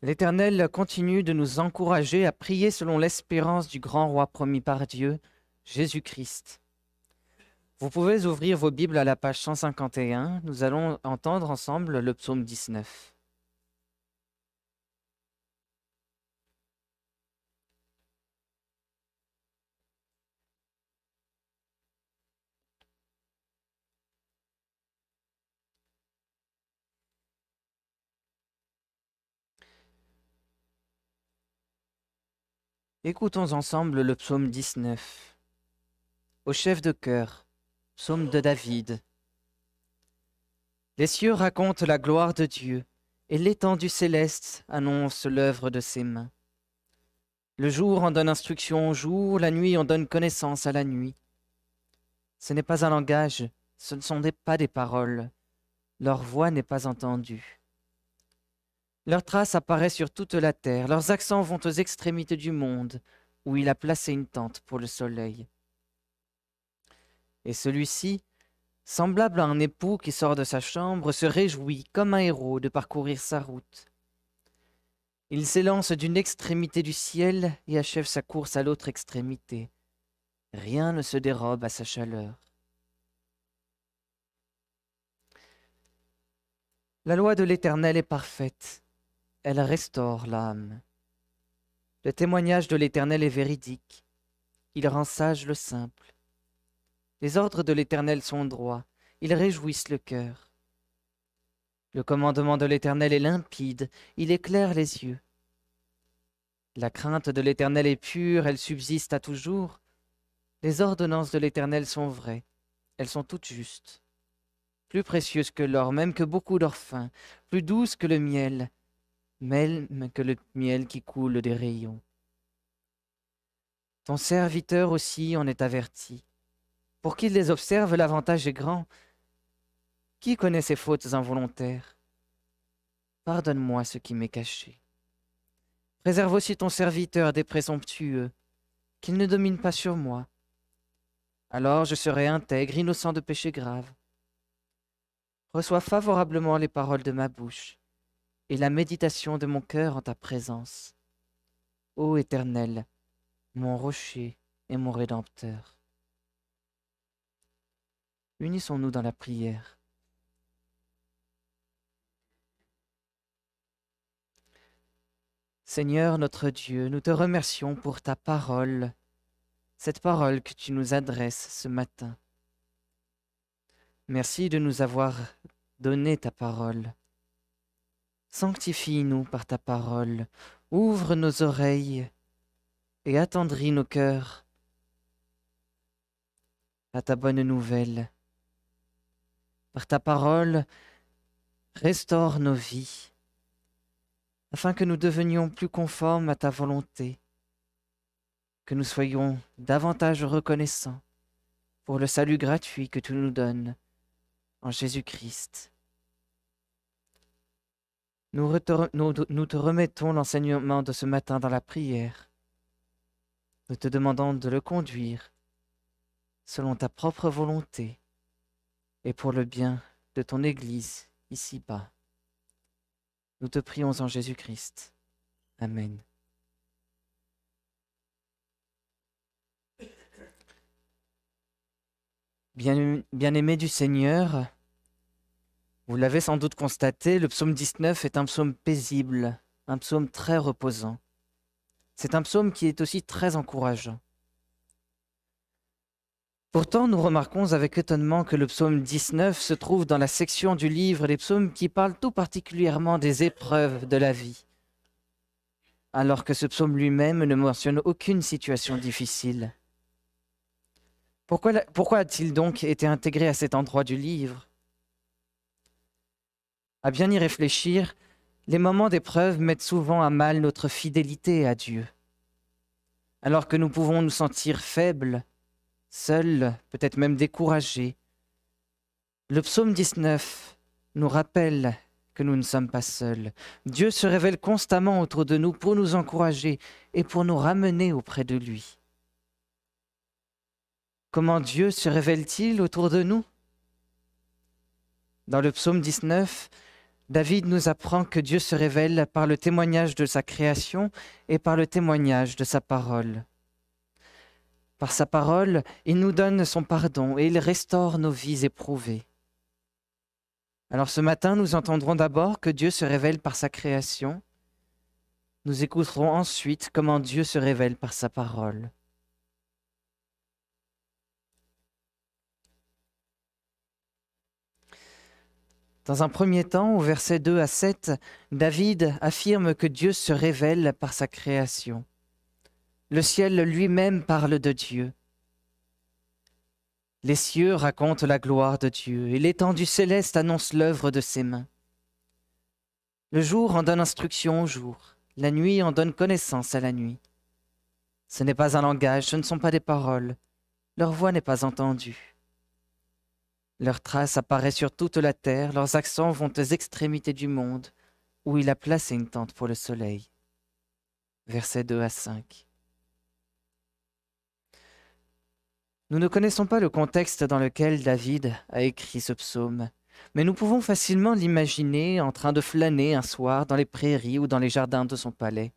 L'Éternel continue de nous encourager à prier selon l'espérance du grand roi promis par Dieu, Jésus-Christ. Vous pouvez ouvrir vos Bibles à la page 151. Nous allons entendre ensemble le psaume 19. Écoutons ensemble le psaume 19. Au chef de chœur, psaume de David. Les cieux racontent la gloire de Dieu, et l'étendue céleste annonce l'œuvre de ses mains. Le jour en donne instruction au jour, la nuit en donne connaissance à la nuit. Ce n'est pas un langage, ce ne sont pas des paroles, leur voix n'est pas entendue. Leurs traces apparaissent sur toute la terre, leurs accents vont aux extrémités du monde, où il a placé une tente pour le soleil. Et celui-ci, semblable à un époux qui sort de sa chambre, se réjouit comme un héros de parcourir sa route. Il s'élance d'une extrémité du ciel et achève sa course à l'autre extrémité. Rien ne se dérobe à sa chaleur. La loi de l'Éternel est parfaite, elle restaure l'âme. Le témoignage de l'Éternel est véridique, il rend sage le simple. Les ordres de l'Éternel sont droits, ils réjouissent le cœur. Le commandement de l'Éternel est limpide, il éclaire les yeux. La crainte de l'Éternel est pure, elle subsiste à toujours. Les ordonnances de l'Éternel sont vraies, elles sont toutes justes. Plus précieuses que l'or, même que beaucoup d'or plus douces que le miel, même que le miel qui coule des rayons. Ton serviteur aussi en est averti. Pour qu'il les observe, l'avantage est grand. Qui connaît ses fautes involontaires? Pardonne-moi ce qui m'est caché. Préserve aussi ton serviteur des présomptueux, qu'il ne domine pas sur moi. Alors je serai intègre, innocent de péché grave. Reçois favorablement les paroles de ma bouche et la méditation de mon cœur en ta présence. Ô Éternel, mon rocher et mon rédempteur. Unissons-nous dans la prière. Seigneur notre Dieu, nous te remercions pour ta parole, cette parole que tu nous adresses ce matin. Merci de nous avoir donné ta parole. Sanctifie-nous par ta parole, ouvre nos oreilles et attendris nos cœurs à ta bonne nouvelle. Par ta parole, restaure nos vies, afin que nous devenions plus conformes à ta volonté, que nous soyons davantage reconnaissants pour le salut gratuit que tu nous donnes en Jésus-Christ. Nous, te remettons l'enseignement de ce matin dans la prière. Nous te demandons de le conduire selon ta propre volonté et pour le bien de ton Église ici-bas. Nous te prions en Jésus-Christ. Amen. Bien-aimé du Seigneur, vous l'avez sans doute constaté, le psaume 19 est un psaume paisible, un psaume très reposant. C'est un psaume qui est aussi très encourageant. Pourtant, nous remarquons avec étonnement que le psaume 19 se trouve dans la section du livre des psaumes qui parle tout particulièrement des épreuves de la vie, alors que ce psaume lui-même ne mentionne aucune situation difficile. Pourquoi, pourquoi a-t-il donc été intégré à cet endroit du livre? À bien y réfléchir, les moments d'épreuve mettent souvent à mal notre fidélité à Dieu. Alors que nous pouvons nous sentir faibles, seuls, peut-être même découragés, le psaume 19 nous rappelle que nous ne sommes pas seuls. Dieu se révèle constamment autour de nous pour nous encourager et pour nous ramener auprès de lui. Comment Dieu se révèle-t-il autour de nous? Dans le psaume 19, David nous apprend que Dieu se révèle par le témoignage de sa création et par le témoignage de sa parole. Par sa parole, il nous donne son pardon et il restaure nos vies éprouvées. Alors ce matin, nous entendrons d'abord que Dieu se révèle par sa création. Nous écouterons ensuite comment Dieu se révèle par sa parole. Dans un premier temps, au verset 2 à 7, David affirme que Dieu se révèle par sa création. Le ciel lui-même parle de Dieu. Les cieux racontent la gloire de Dieu, et l'étendue céleste annonce l'œuvre de ses mains. Le jour en donne instruction au jour, la nuit en donne connaissance à la nuit. Ce n'est pas un langage, ce ne sont pas des paroles, leur voix n'est pas entendue. Leurs traces apparaissent sur toute la terre, leurs accents vont aux extrémités du monde, où il a placé une tente pour le soleil. Versets 2 à 5. Nous ne connaissons pas le contexte dans lequel David a écrit ce psaume, mais nous pouvons facilement l'imaginer en train de flâner un soir dans les prairies ou dans les jardins de son palais.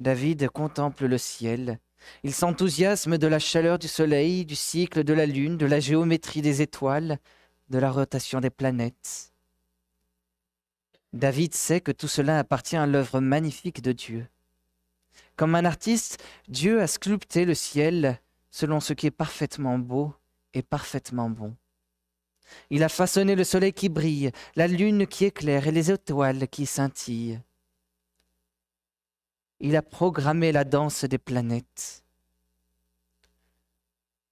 David contemple le ciel, il s'enthousiasme de la chaleur du soleil, du cycle de la lune, de la géométrie des étoiles, de la rotation des planètes. David sait que tout cela appartient à l'œuvre magnifique de Dieu. Comme un artiste, Dieu a sculpté le ciel selon ce qui est parfaitement beau et parfaitement bon. Il a façonné le soleil qui brille, la lune qui éclaire et les étoiles qui scintillent il a programmé la danse des planètes.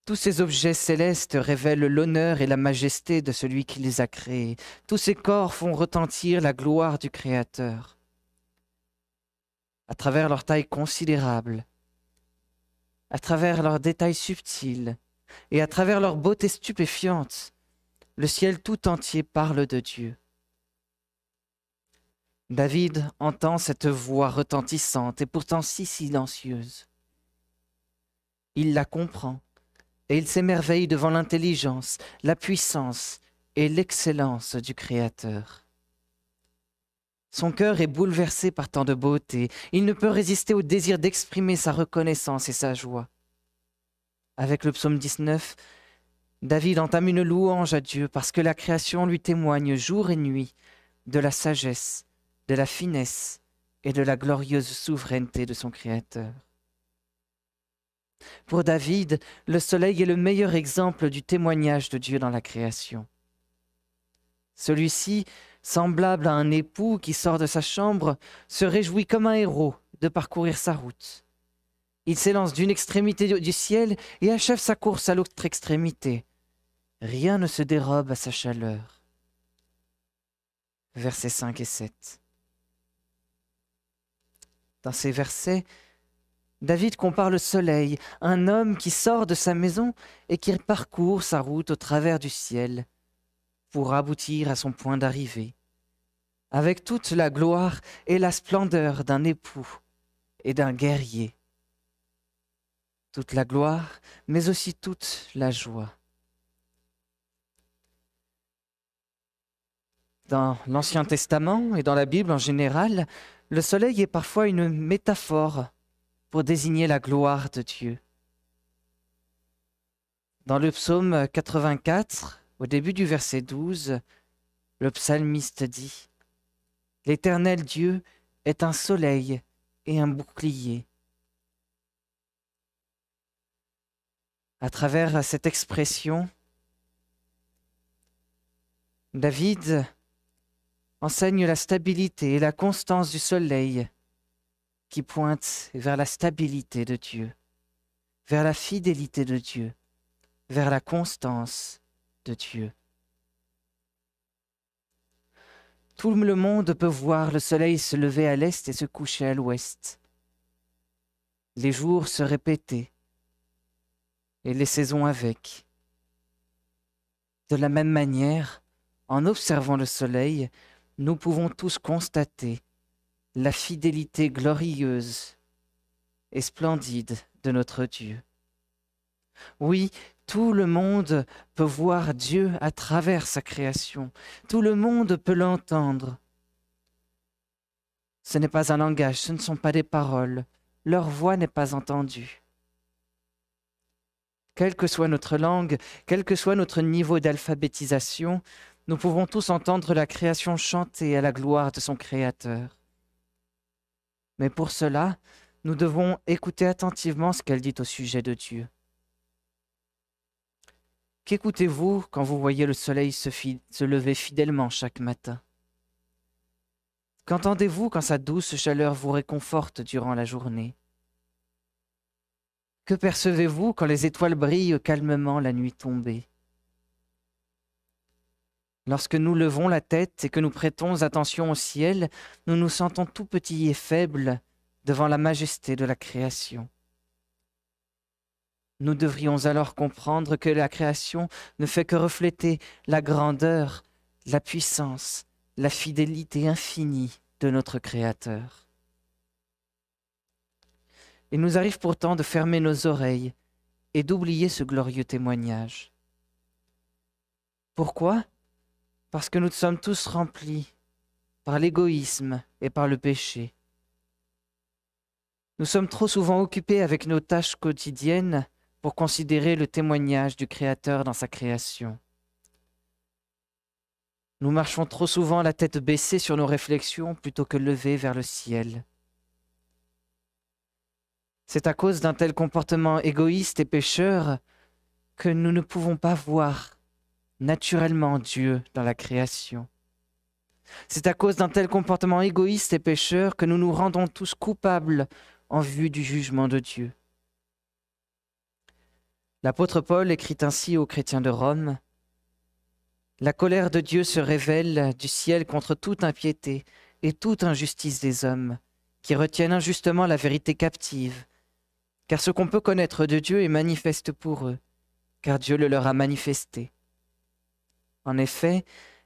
Tous ces objets célestes révèlent l'honneur et la majesté de celui qui les a créés. Tous ces corps font retentir la gloire du Créateur. À travers leur taille considérable, à travers leurs détails subtils et à travers leur beauté stupéfiante, le ciel tout entier parle de Dieu. David entend cette voix retentissante et pourtant si silencieuse. Il la comprend et il s'émerveille devant l'intelligence, la puissance et l'excellence du Créateur. Son cœur est bouleversé par tant de beauté, il ne peut résister au désir d'exprimer sa reconnaissance et sa joie. Avec le psaume 19, David entame une louange à Dieu parce que la création lui témoigne jour et nuit de la sagesse de la finesse et de la glorieuse souveraineté de son Créateur. Pour David, le soleil est le meilleur exemple du témoignage de Dieu dans la création. Celui-ci, semblable à un époux qui sort de sa chambre, se réjouit comme un héros de parcourir sa route. Il s'élance d'une extrémité du ciel et achève sa course à l'autre extrémité. Rien ne se dérobe à sa chaleur. Versets 5 et 7. Dans ces versets, David compare le soleil, un homme qui sort de sa maison et qui parcourt sa route au travers du ciel pour aboutir à son point d'arrivée, avec toute la gloire et la splendeur d'un époux et d'un guerrier. Toute la gloire, mais aussi toute la joie. Dans l'Ancien Testament et dans la Bible en général, le soleil est parfois une métaphore pour désigner la gloire de Dieu. Dans le psaume 84, au début du verset 12, le psalmiste dit L'Éternel Dieu est un soleil et un bouclier. À travers cette expression, David enseigne la stabilité et la constance du soleil qui pointe vers la stabilité de Dieu, vers la fidélité de Dieu, vers la constance de Dieu. Tout le monde peut voir le soleil se lever à l'est et se coucher à l'ouest, les jours se répéter et les saisons avec. De la même manière, en observant le soleil, nous pouvons tous constater la fidélité glorieuse et splendide de notre Dieu. Oui, Tout le monde peut voir Dieu à travers sa création. Tout le monde peut l'entendre. Ce n'est pas un langage, ce ne sont pas des paroles. Leur voix n'est pas entendue. Quelle que soit notre langue, quel que soit notre niveau d'alphabétisation, nous pouvons tous entendre la création chanter à la gloire de son Créateur. Mais pour cela, nous devons écouter attentivement ce qu'elle dit au sujet de Dieu. Qu'écoutez-vous quand vous voyez le soleil se, lever fidèlement chaque matin? Qu'entendez-vous quand sa douce chaleur vous réconforte durant la journée? Que percevez-vous quand les étoiles brillent calmement la nuit tombée? Lorsque nous levons la tête et que nous prêtons attention au ciel, nous nous sentons tout petits et faibles devant la majesté de la création. Nous devrions alors comprendre que la création ne fait que refléter la grandeur, la puissance, la fidélité infinie de notre Créateur. Il nous arrive pourtant de fermer nos oreilles et d'oublier ce glorieux témoignage. Pourquoi? Parce que nous sommes tous remplis par l'égoïsme et par le péché. Nous sommes trop souvent occupés avec nos tâches quotidiennes pour considérer le témoignage du Créateur dans sa création. Nous marchons trop souvent la tête baissée sur nos réflexions plutôt que levée vers le ciel. C'est à cause d'un tel comportement égoïste et pécheur que nous ne pouvons pas voir naturellement Dieu dans la création. C'est à cause d'un tel comportement égoïste et pécheur que nous nous rendons tous coupables en vue du jugement de Dieu. L'apôtre Paul écrit ainsi aux chrétiens de Rome La colère de Dieu se révèle du ciel contre toute impiété et toute injustice des hommes, qui retiennent injustement la vérité captive. Car ce qu'on peut connaître de Dieu est manifeste pour eux, car Dieu le leur a manifesté. En effet,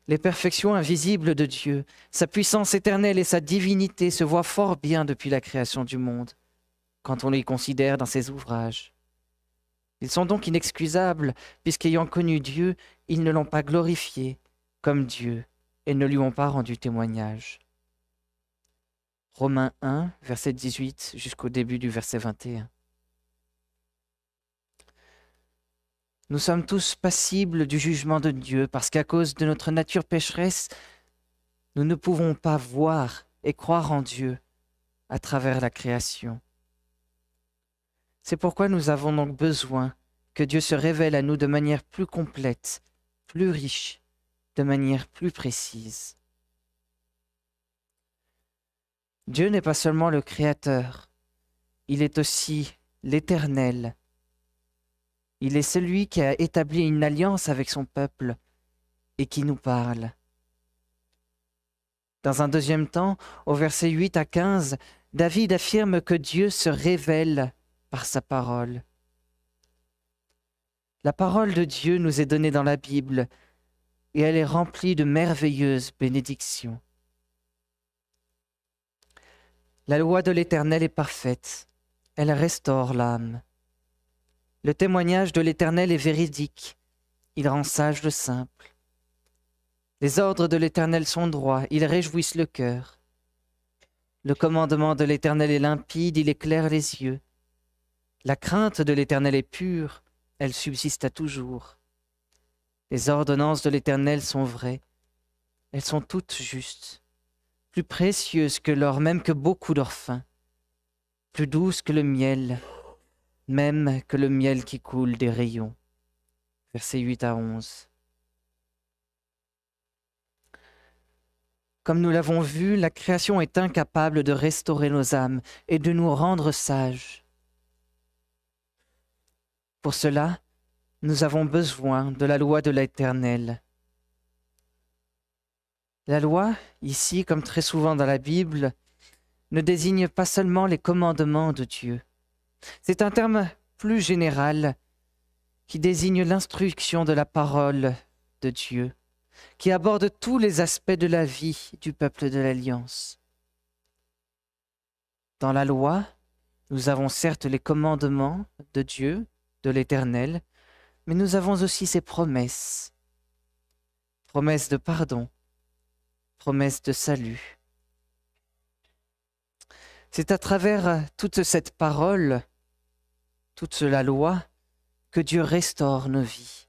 les perfections invisibles de Dieu, sa puissance éternelle et sa divinité se voient fort bien depuis la création du monde, quand on les considère dans ses ouvrages. Ils sont donc inexcusables, puisqu'ayant connu Dieu, ils ne l'ont pas glorifié comme Dieu et ne lui ont pas rendu témoignage. Romains 1, verset 18 jusqu'au début du verset 21. Nous sommes tous passibles du jugement de Dieu parce qu'à cause de notre nature pécheresse, nous ne pouvons pas voir et croire en Dieu à travers la création. C'est pourquoi nous avons donc besoin que Dieu se révèle à nous de manière plus complète, plus riche, de manière plus précise. Dieu n'est pas seulement le Créateur, il est aussi l'Éternel. Il est celui qui a établi une alliance avec son peuple et qui nous parle. Dans un deuxième temps, au verset 8 à 15, David affirme que Dieu se révèle par sa parole. La parole de Dieu nous est donnée dans la Bible et elle est remplie de merveilleuses bénédictions. La loi de l'Éternel est parfaite, elle restaure l'âme. Le témoignage de l'Éternel est véridique, il rend sage le simple. Les ordres de l'Éternel sont droits, ils réjouissent le cœur. Le commandement de l'Éternel est limpide, il éclaire les yeux. La crainte de l'Éternel est pure, elle subsiste à toujours. Les ordonnances de l'Éternel sont vraies, elles sont toutes justes, plus précieuses que l'or, même que beaucoup d'or fin, plus douces que le miel, même que le miel qui coule des rayons. Versets 8 à 11. Comme nous l'avons vu, la création est incapable de restaurer nos âmes et de nous rendre sages. Pour cela, nous avons besoin de la loi de l'Éternel. La loi, ici comme très souvent dans la Bible, ne désigne pas seulement les commandements de Dieu. C'est un terme plus général qui désigne l'instruction de la parole de Dieu, qui aborde tous les aspects de la vie du peuple de l'Alliance. Dans la loi, nous avons certes les commandements de Dieu, de l'Éternel, mais nous avons aussi ses promesses. Promesses de pardon, promesses de salut. C'est à travers toute cette parole, toute la loi, que Dieu restaure nos vies.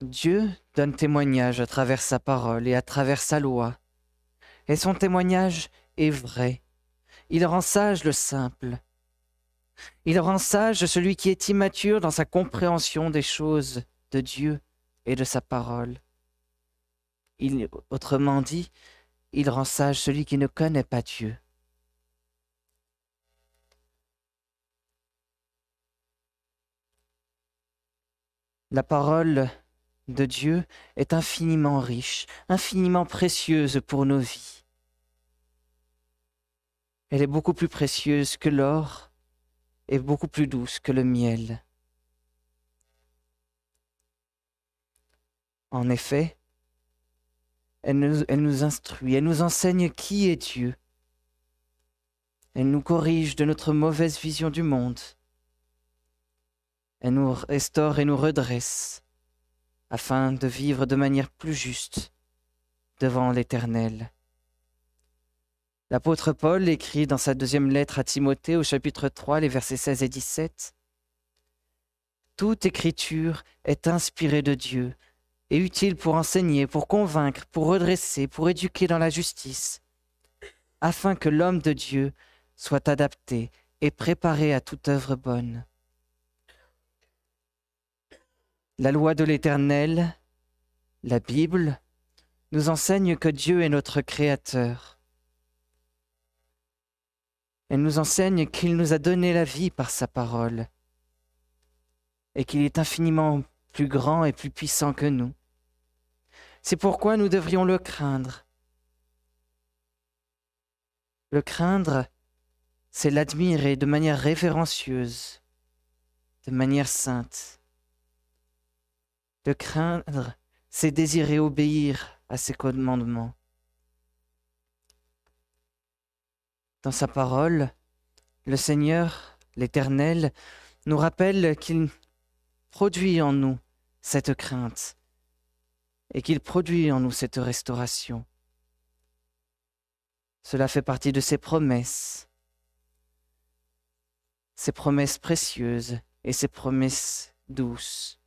Dieu donne témoignage à travers sa parole et à travers sa loi. Et son témoignage est vrai. Il rend sage le simple. Il rend sage celui qui est immature dans sa compréhension des choses de Dieu et de sa parole. Il, autrement dit, il rend sage celui qui ne connaît pas Dieu. La parole de Dieu est infiniment riche, infiniment précieuse pour nos vies. Elle est beaucoup plus précieuse que l'or et beaucoup plus douce que le miel. En effet, elle nous, instruit, elle nous enseigne qui est Dieu. Elle nous corrige de notre mauvaise vision du monde. Elle nous restaure et nous redresse afin de vivre de manière plus juste devant l'Éternel. L'apôtre Paul écrit dans sa deuxième lettre à Timothée au chapitre 3, les versets 16 et 17, Toute écriture est inspirée de Dieu et utile pour enseigner, pour convaincre, pour redresser, pour éduquer dans la justice, afin que l'homme de Dieu soit adapté et préparé à toute œuvre bonne. La loi de l'Éternel, la Bible, nous enseigne que Dieu est notre Créateur. Elle nous enseigne qu'il nous a donné la vie par sa parole et qu'il est infiniment grand et plus puissant que nous. C'est pourquoi nous devrions le craindre. Le craindre, c'est l'admirer de manière révérencieuse, de manière sainte. Le craindre, c'est désirer obéir à ses commandements. Dans sa parole, le Seigneur, l'Éternel, nous rappelle qu'il produit en nous cette crainte et qu'il produit en nous cette restauration. Cela fait partie de ses promesses, ses promesses précieuses et ses promesses douces.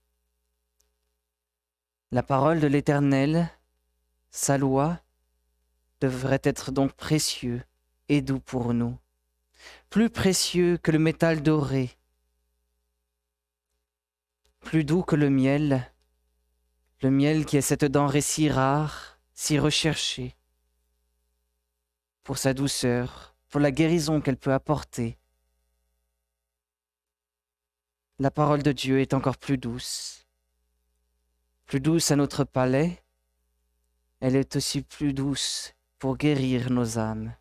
La parole de l'Éternel, sa loi, devrait être donc précieux et doux pour nous, plus précieux que le métal doré, plus doux que le miel, le miel qui est cette denrée si rare, si recherchée, pour sa douceur, pour la guérison qu'elle peut apporter. La parole de Dieu est encore plus douce plus douce à notre palais, elle est aussi plus douce pour guérir nos âmes.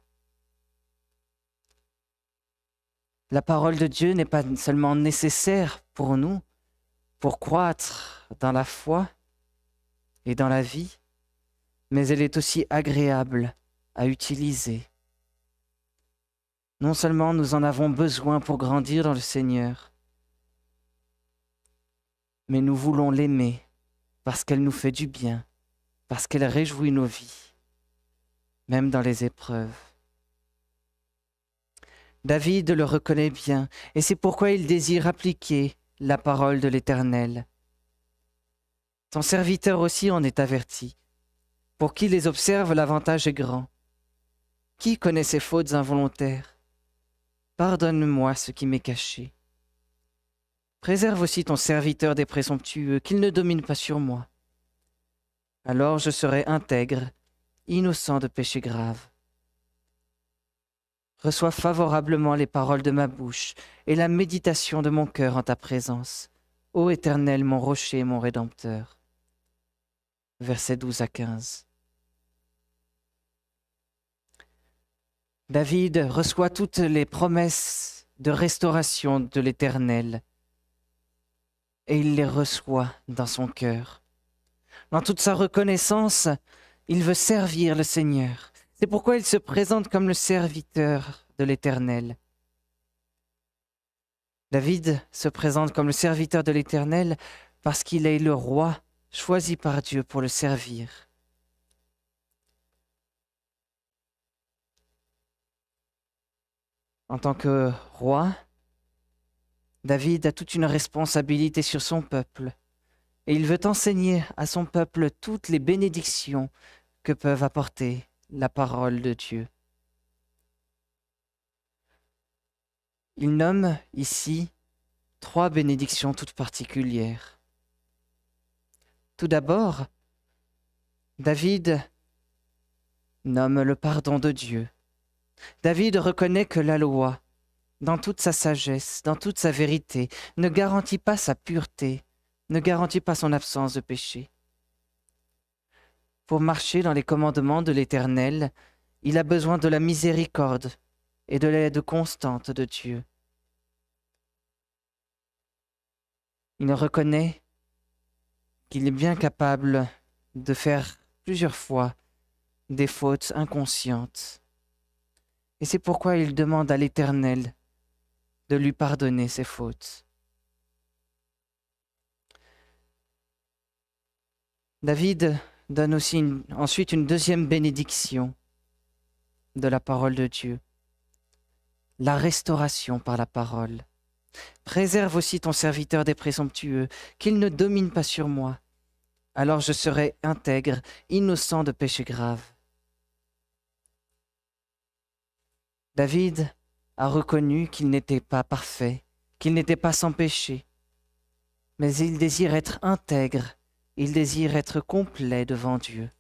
La parole de Dieu n'est pas seulement nécessaire pour nous, pour croître dans la foi et dans la vie, mais elle est aussi agréable à utiliser. Non seulement nous en avons besoin pour grandir dans le Seigneur, mais nous voulons l'aimer parce qu'elle nous fait du bien, parce qu'elle réjouit nos vies, même dans les épreuves. David le reconnaît bien, et c'est pourquoi il désire appliquer la parole de l'Éternel. Son serviteur aussi en est averti. Pour qui les observe, l'avantage est grand. Qui connaît ses fautes involontaires? Pardonne-moi ce qui m'est caché. Préserve aussi ton serviteur des présomptueux, qu'il ne domine pas sur moi. Alors je serai intègre, innocent de péché grave. Reçois favorablement les paroles de ma bouche et la méditation de mon cœur en ta présence, ô Éternel, mon rocher et mon rédempteur. Versets 12 à 15. David reçoit toutes les promesses de restauration de l'Éternel et il les reçoit dans son cœur. Dans toute sa reconnaissance, il veut servir le Seigneur. C'est pourquoi il se présente comme le serviteur de l'Éternel. David se présente comme le serviteur de l'Éternel parce qu'il est le roi choisi par Dieu pour le servir. En tant que roi, David a toute une responsabilité sur son peuple, et il veut enseigner à son peuple toutes les bénédictions que peuvent apporter la parole de Dieu. Il nomme ici trois bénédictions toutes particulières. Tout d'abord, David nomme le pardon de Dieu. David reconnaît que la loi, dans toute sa sagesse, dans toute sa vérité, ne garantit pas sa pureté, ne garantit pas son absence de péché. Pour marcher dans les commandements de l'Éternel, il a besoin de la miséricorde et de l'aide constante de Dieu. Il reconnaît qu'il est bien capable de faire plusieurs fois des fautes inconscientes. Et c'est pourquoi il demande à l'Éternel de lui pardonner ses fautes. David donne aussi ensuite une deuxième bénédiction de la parole de Dieu, la restauration par la parole. Préserve aussi ton serviteur des présomptueux, qu'il ne domine pas sur moi. Alors je serai intègre, innocent de péché grave. David a reconnu qu'il n'était pas parfait, qu'il n'était pas sans péché, mais il désire être intègre, il désire être complet devant Dieu.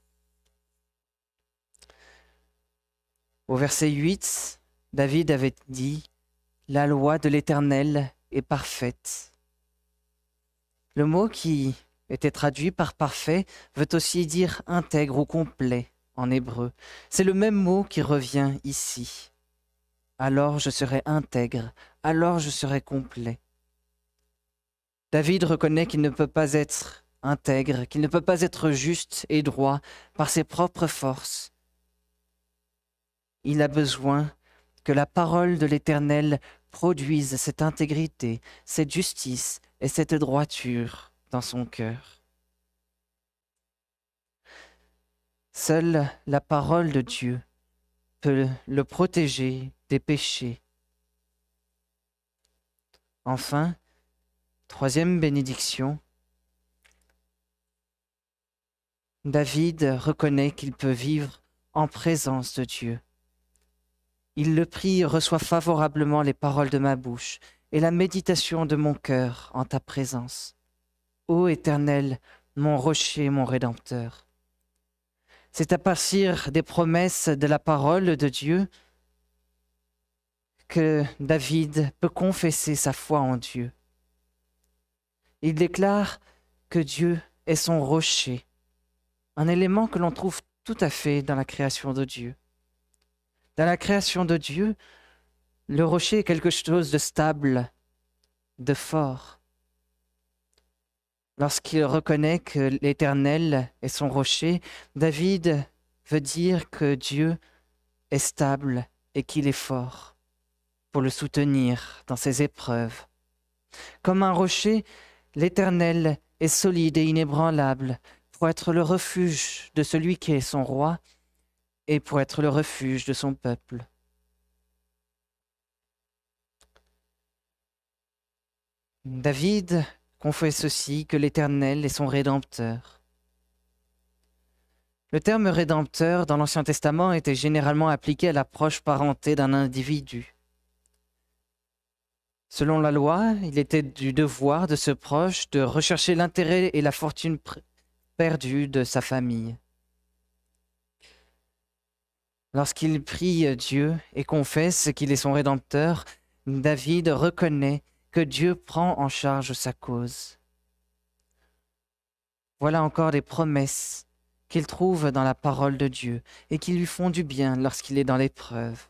Au verset 8, David avait dit, La loi de l'Éternel est parfaite. Le mot qui était traduit par parfait veut aussi dire intègre ou complet en hébreu. C'est le même mot qui revient ici alors je serai intègre, alors je serai complet. David reconnaît qu'il ne peut pas être intègre, qu'il ne peut pas être juste et droit par ses propres forces. Il a besoin que la parole de l'Éternel produise cette intégrité, cette justice et cette droiture dans son cœur. Seule la parole de Dieu peut le protéger des péchés. Enfin, troisième bénédiction, David reconnaît qu'il peut vivre en présence de Dieu. Il le prie reçoit favorablement les paroles de ma bouche et la méditation de mon cœur en ta présence. Ô Éternel, mon rocher, mon Rédempteur. C'est à partir des promesses de la parole de Dieu que David peut confesser sa foi en Dieu. Il déclare que Dieu est son rocher, un élément que l'on trouve tout à fait dans la création de Dieu. Dans la création de Dieu, le rocher est quelque chose de stable, de fort. Lorsqu'il reconnaît que l'Éternel est son rocher, David veut dire que Dieu est stable et qu'il est fort pour le soutenir dans ses épreuves. Comme un rocher, l'Éternel est solide et inébranlable pour être le refuge de celui qui est son roi et pour être le refuge de son peuple. David confesse aussi que l'Éternel est son Rédempteur. Le terme Rédempteur dans l'Ancien Testament était généralement appliqué à la proche parenté d'un individu. Selon la loi, il était du devoir de ce proche de rechercher l'intérêt et la fortune de sa famille. Lorsqu'il prie Dieu et confesse qu'il est son Rédempteur, David reconnaît que Dieu prend en charge sa cause. Voilà encore des promesses qu'il trouve dans la parole de Dieu et qui lui font du bien lorsqu'il est dans l'épreuve.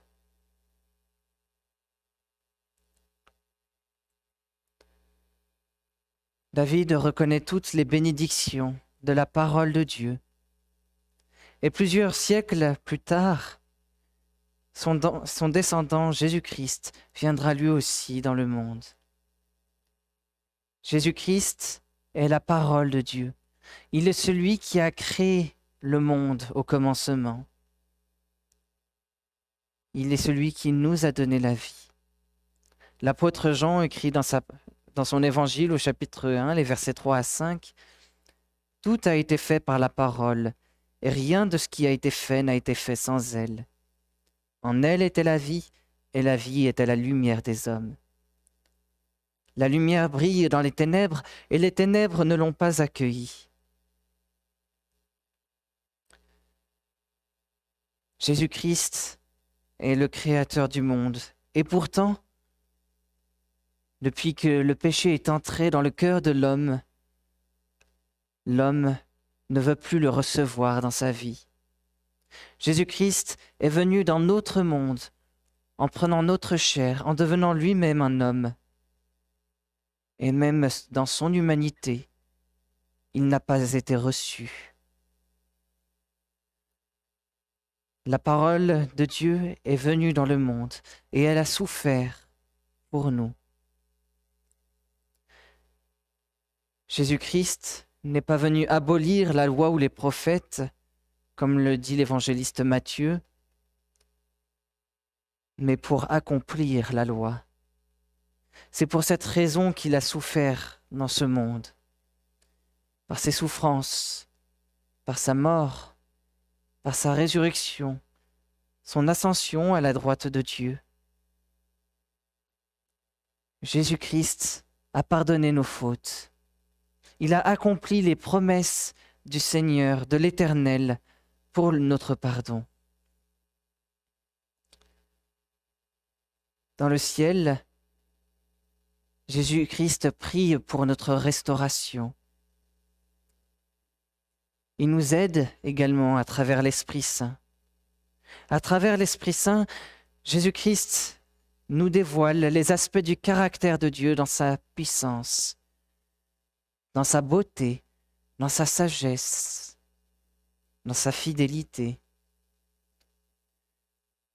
David reconnaît toutes les bénédictions de la parole de Dieu. Et plusieurs siècles plus tard, son, descendant Jésus-Christ viendra lui aussi dans le monde. Jésus-Christ est la parole de Dieu. Il est celui qui a créé le monde au commencement. Il est celui qui nous a donné la vie. L'apôtre Jean écrit dans, dans son évangile au chapitre 1, les versets 3 à 5, Tout a été fait par la parole, et rien de ce qui a été fait n'a été fait sans elle. En elle était la vie, et la vie était la lumière des hommes. La lumière brille dans les ténèbres, et les ténèbres ne l'ont pas accueillie. Jésus-Christ est le Créateur du monde, et pourtant, depuis que le péché est entré dans le cœur de l'homme, l'homme ne veut plus le recevoir dans sa vie. Jésus-Christ est venu dans notre monde, en prenant notre chair, en devenant lui-même un homme. Et même dans son humanité, il n'a pas été reçu. La parole de Dieu est venue dans le monde et elle a souffert pour nous. Jésus-Christ n'est pas venu abolir la loi ou les prophètes, comme le dit l'évangéliste Matthieu, mais pour accomplir la loi. C'est pour cette raison qu'il a souffert dans ce monde, par ses souffrances, par sa mort, par sa résurrection, son ascension à la droite de Dieu. Jésus-Christ a pardonné nos fautes. Il a accompli les promesses du Seigneur, de l'Éternel, pour notre pardon. Dans le ciel, Jésus-Christ prie pour notre restauration. Il nous aide également à travers l'Esprit Saint. À travers l'Esprit Saint, Jésus-Christ nous dévoile les aspects du caractère de Dieu dans sa puissance, dans sa beauté, dans sa sagesse, dans sa fidélité.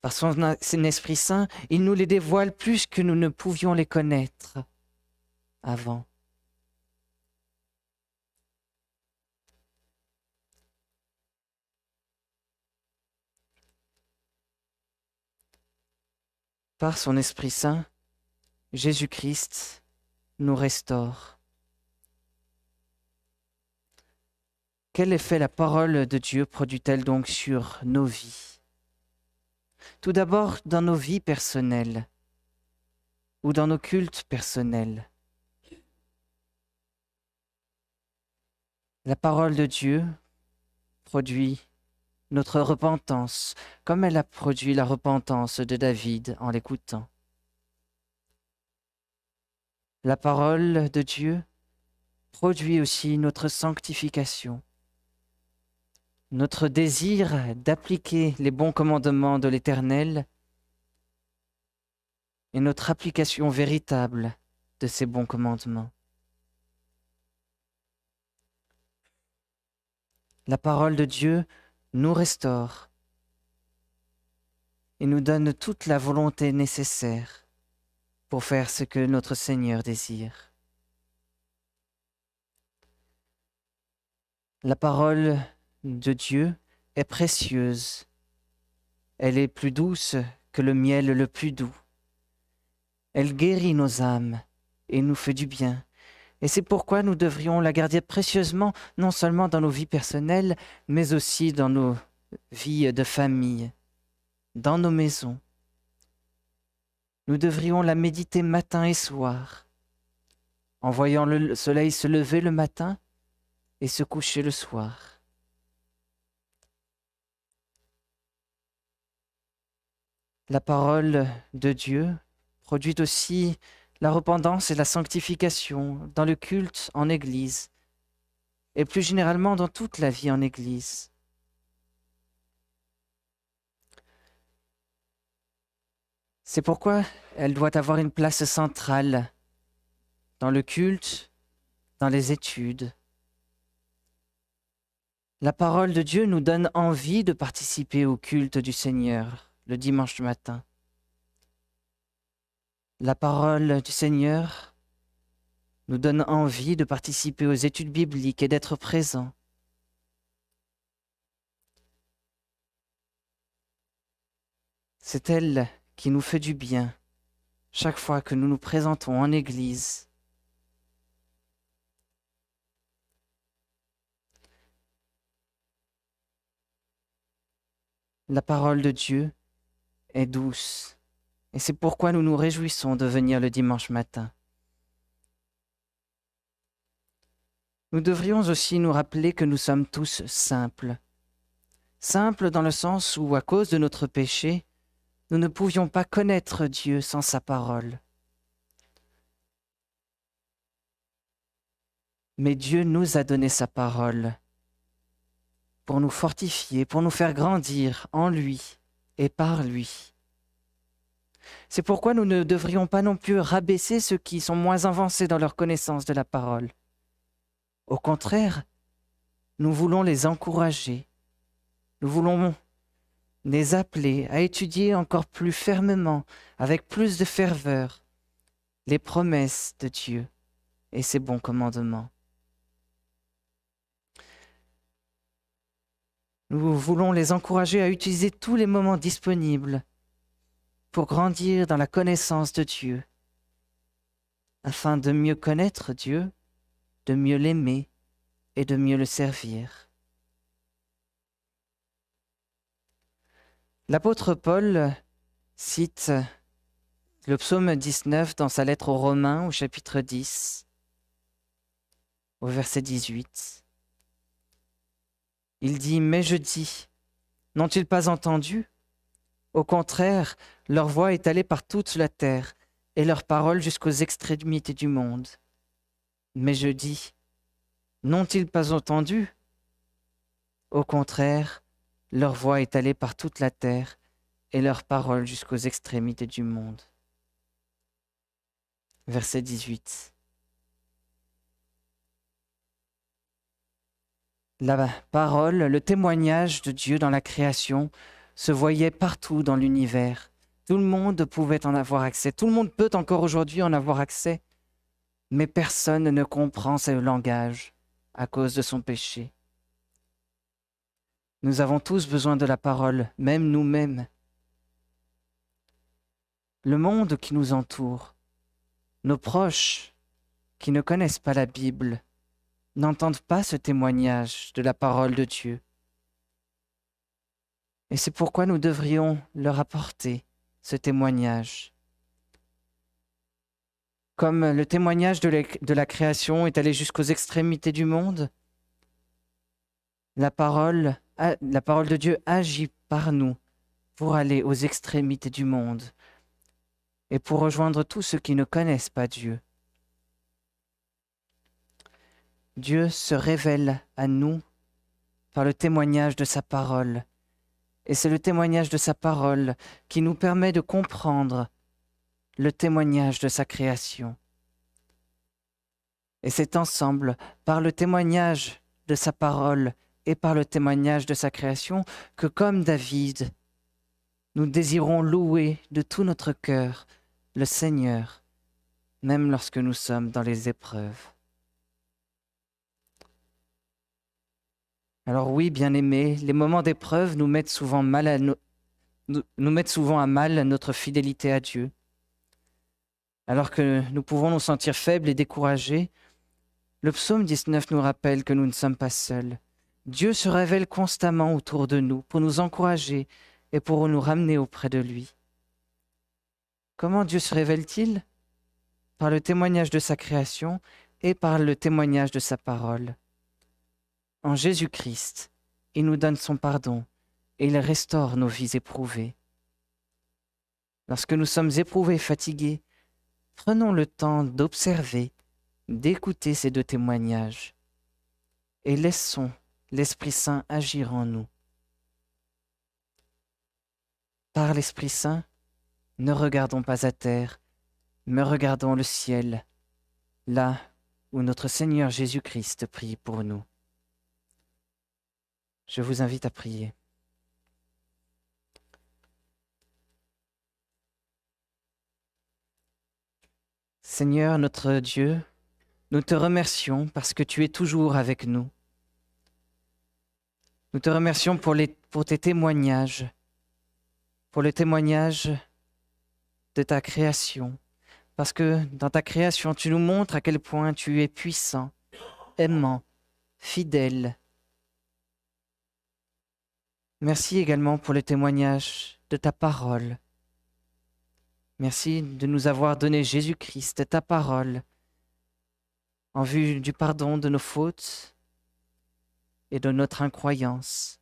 Par son, Esprit Saint, il nous les dévoile plus que nous ne pouvions les connaître avant. Par son Esprit Saint, Jésus-Christ nous restaure. Quel effet la parole de Dieu produit-elle donc sur nos vies? Tout d'abord dans nos vies personnelles ou dans nos cultes personnels. La parole de Dieu produit notre repentance, comme elle a produit la repentance de David en l'écoutant. La parole de Dieu produit aussi notre sanctification, notre désir d'appliquer les bons commandements de l'Éternel et notre application véritable de ces bons commandements. La parole de Dieu nous restaure et nous donne toute la volonté nécessaire pour faire ce que notre Seigneur désire. La parole de Dieu est précieuse. Elle est plus douce que le miel le plus doux. Elle guérit nos âmes et nous fait du bien. Et c'est pourquoi nous devrions la garder précieusement, non seulement dans nos vies personnelles, mais aussi dans nos vies de famille, dans nos maisons. Nous devrions la méditer matin et soir, en voyant le soleil se lever le matin et se coucher le soir. La parole de Dieu produit aussi la repentance et la sanctification dans le culte en Église et plus généralement dans toute la vie en Église. C'est pourquoi elle doit avoir une place centrale dans le culte, dans les études. La parole de Dieu nous donne envie de participer au culte du Seigneur le dimanche matin. La parole du Seigneur nous donne envie de participer aux études bibliques et d'être présent. C'est elle qui nous fait du bien chaque fois que nous nous présentons en Église. La parole de Dieu est douce, et c'est pourquoi nous nous réjouissons de venir le dimanche matin. Nous devrions aussi nous rappeler que nous sommes tous simples. Simples dans le sens où, à cause de notre péché, nous ne pouvions pas connaître Dieu sans sa parole. Mais Dieu nous a donné sa parole pour nous fortifier, pour nous faire grandir en lui et par lui. C'est pourquoi nous ne devrions pas non plus rabaisser ceux qui sont moins avancés dans leur connaissance de la parole. Au contraire, nous voulons les encourager. Nous voulons les appeler à étudier encore plus fermement, avec plus de ferveur, les promesses de Dieu et ses bons commandements. Nous voulons les encourager à utiliser tous les moments disponibles pour grandir dans la connaissance de Dieu, afin de mieux connaître Dieu, de mieux l'aimer et de mieux le servir. L'apôtre Paul cite le psaume 19 dans sa lettre aux Romains au chapitre 10, au verset 18. Il dit, Mais je dis, n'ont-ils pas entendu? Au contraire, leur voix est allée par toute la terre, et leur parole jusqu'aux extrémités du monde. Mais je dis, n'ont-ils pas entendu? Au contraire, leur voix est allée par toute la terre et leur parole jusqu'aux extrémités du monde. Verset 18. La parole, le témoignage de Dieu dans la création se voyait partout dans l'univers. Tout le monde pouvait en avoir accès. Tout le monde peut encore aujourd'hui en avoir accès. Mais personne ne comprend ce langage à cause de son péché. Nous avons tous besoin de la parole, même nous-mêmes. Le monde qui nous entoure, nos proches qui ne connaissent pas la Bible, n'entendent pas ce témoignage de la parole de Dieu. Et c'est pourquoi nous devrions leur apporter ce témoignage. Comme le témoignage de la, création est allé jusqu'aux extrémités du monde, la parole de Dieu agit par nous pour aller aux extrémités du monde et pour rejoindre tous ceux qui ne connaissent pas Dieu. Dieu se révèle à nous par le témoignage de sa parole. Et c'est le témoignage de sa parole qui nous permet de comprendre le témoignage de sa création. Et c'est ensemble, par le témoignage de sa parole et par le témoignage de sa création que, comme David, nous désirons louer de tout notre cœur le Seigneur, même lorsque nous sommes dans les épreuves. Alors oui, bien-aimés, les moments d'épreuve nous mettent souvent mal à nous, nous mettent souvent à mal notre fidélité à Dieu. Alors que nous pouvons nous sentir faibles et découragés, le psaume 19 nous rappelle que nous ne sommes pas seuls. Dieu se révèle constamment autour de nous pour nous encourager et pour nous ramener auprès de lui. Comment Dieu se révèle-t-il? Par le témoignage de sa création et par le témoignage de sa parole. En Jésus-Christ, il nous donne son pardon et il restaure nos vies éprouvées. Lorsque nous sommes éprouvés et fatigués, prenons le temps d'observer, d'écouter ces deux témoignages et laissons l'Esprit Saint agir en nous. Par l'Esprit Saint, ne regardons pas à terre, mais regardons le ciel, là où notre Seigneur Jésus-Christ prie pour nous. Je vous invite à prier. Seigneur notre Dieu, Nous te remercions parce que tu es toujours avec nous. Nous te remercions pour, tes témoignages, pour le témoignage de ta création, parce que dans ta création, tu nous montres à quel point tu es puissant, aimant, fidèle. Merci également pour le témoignage de ta parole. Merci de nous avoir donné Jésus-Christ, ta parole, en vue du pardon de nos fautes et de notre incroyance,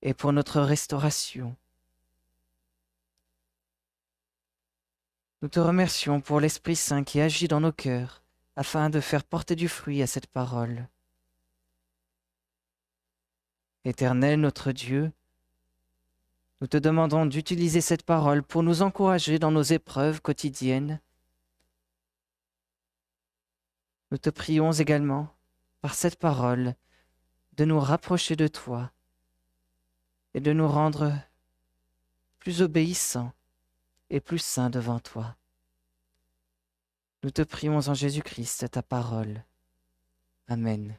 et pour notre restauration. Nous te remercions pour l'Esprit Saint qui agit dans nos cœurs afin de faire porter du fruit à cette parole. Éternel notre Dieu, nous te demandons d'utiliser cette parole pour nous encourager dans nos épreuves quotidiennes. Nous te prions également, par cette parole, de nous rapprocher de toi et de nous rendre plus obéissants et plus saints devant toi. Nous te prions en Jésus-Christ, ta parole. Amen.